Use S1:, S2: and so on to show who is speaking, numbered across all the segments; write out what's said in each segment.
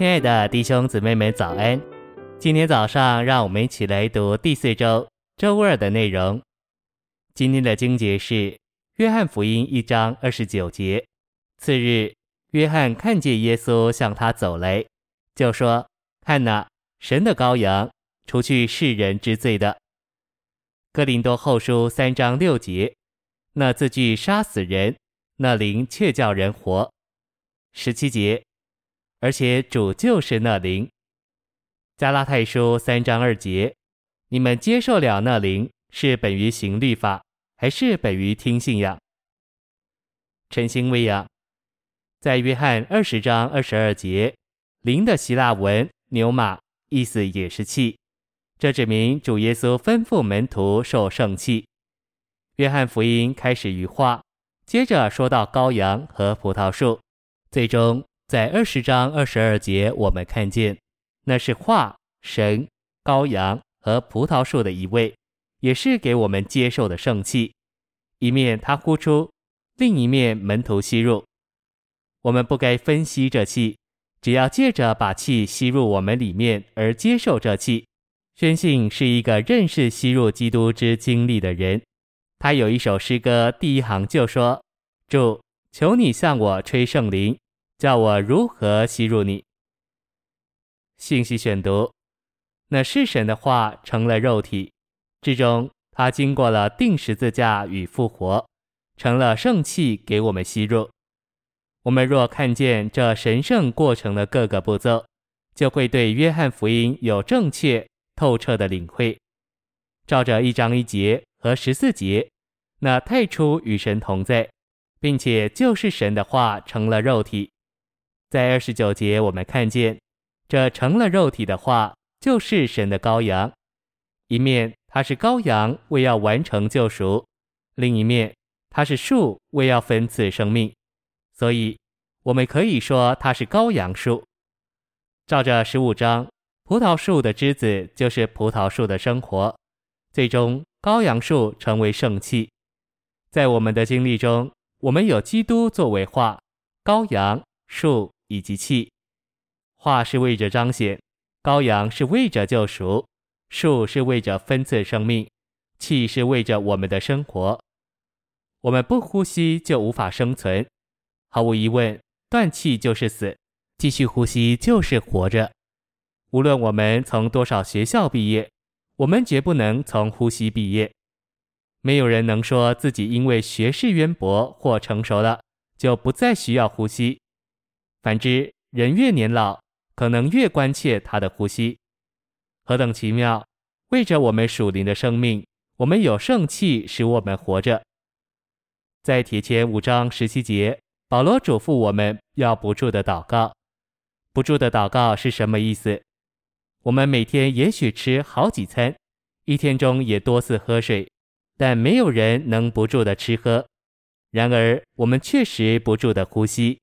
S1: 亲爱的弟兄姊妹们，早安！今天早上，让我们一起来读第四周周二的内容。今天的经节是《约翰福音》一章二十九节。次日，约翰看见耶稣向他走来，就说：“看哪，神的羔羊，除去世人之罪的。”哥林多后书三章六节。那字句杀死人，那灵却叫人活。十七节。而且主就是那灵。加拉太书三章二节，你们接受了那灵，是本于行律法，还是本于听信仰？晨星喂养，在约翰二十章二十二节，灵的希腊文牛马，意思也是气。这指明主耶稣吩咐门徒受圣气。约翰福音开始于话，接着说到羔羊和葡萄树，最终。在二十章二十二节，我们看见那是画、神、羔羊和葡萄树的一位，也是给我们接受的圣气。一面他呼出，另一面门徒吸入。我们不该分析这气，只要借着把气吸入我们里面而接受这气。宣信是一个认识吸入基督之经历的人。他有一首诗歌，第一行就说：“主，求你向我吹圣灵。”叫我如何吸入你？信息选读，那是神的话成了肉体，至终他经过了钉十字架与复活，成了圣气给我们吸入。我们若看见这神圣过程的各个步骤，就会对约翰福音有正确透彻的领会。照着一章一节和十四节，那太初与神同在，并且就是神的话成了肉体。在二十九节，我们看见这成了肉体的话，就是神的羔羊。一面他是羔羊，为要完成救赎；另一面他是树，为要分赐生命。所以，我们可以说他是羔羊树。照着十五章，葡萄树的枝子就是葡萄树的生活。最终，羔羊树成为圣器。在我们的经历中，我们有基督作为话，羔羊树。以及气，话是为着彰显，羔羊是为着救赎，树是为着分赐生命，气是为着我们的生活。我们不呼吸就无法生存，毫无疑问，断气就是死，继续呼吸就是活着。无论我们从多少学校毕业，我们绝不能从呼吸毕业。没有人能说自己因为学识渊博或成熟了，就不再需要呼吸。反之，人越年老，可能越关切他的呼吸。何等奇妙！为着我们属灵的生命，我们有圣气使我们活着。在帖前五章十七节，保罗嘱咐我们要不住的祷告。不住的祷告是什么意思？我们每天也许吃好几餐，一天中也多次喝水，但没有人能不住的吃喝。然而，我们确实不住的呼吸。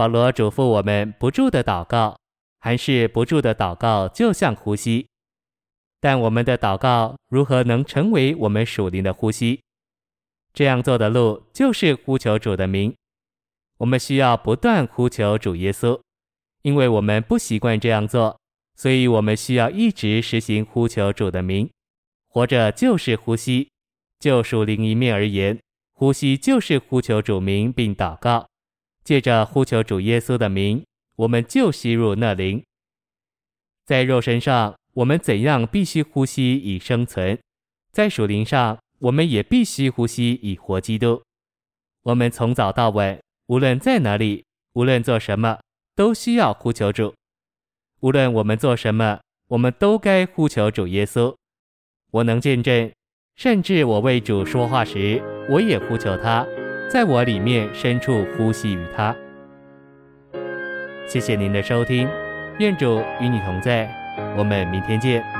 S1: 保罗嘱咐我们不住的祷告，还是不住的祷告，就像呼吸。但我们的祷告如何能成为我们属灵的呼吸？这样做的路就是呼求主的名。我们需要不断呼求主耶稣，因为我们不习惯这样做，所以我们需要一直实行呼求主的名。活着就是呼吸，就属灵一面而言，呼吸就是呼求主名并祷告。借着呼求主耶稣的名，我们就吸入那灵。在肉身上，我们怎样必须呼吸以生存；在属灵上，我们也必须呼吸以活基督。我们从早到晚，无论在哪里，无论做什么，都需要呼求主。无论我们做什么，我们都该呼求主耶稣。我能见证，甚至我为主说话时，我也呼求他。在我里面深处呼吸与他。谢谢您的收听，愿主与你同在，我们明天见。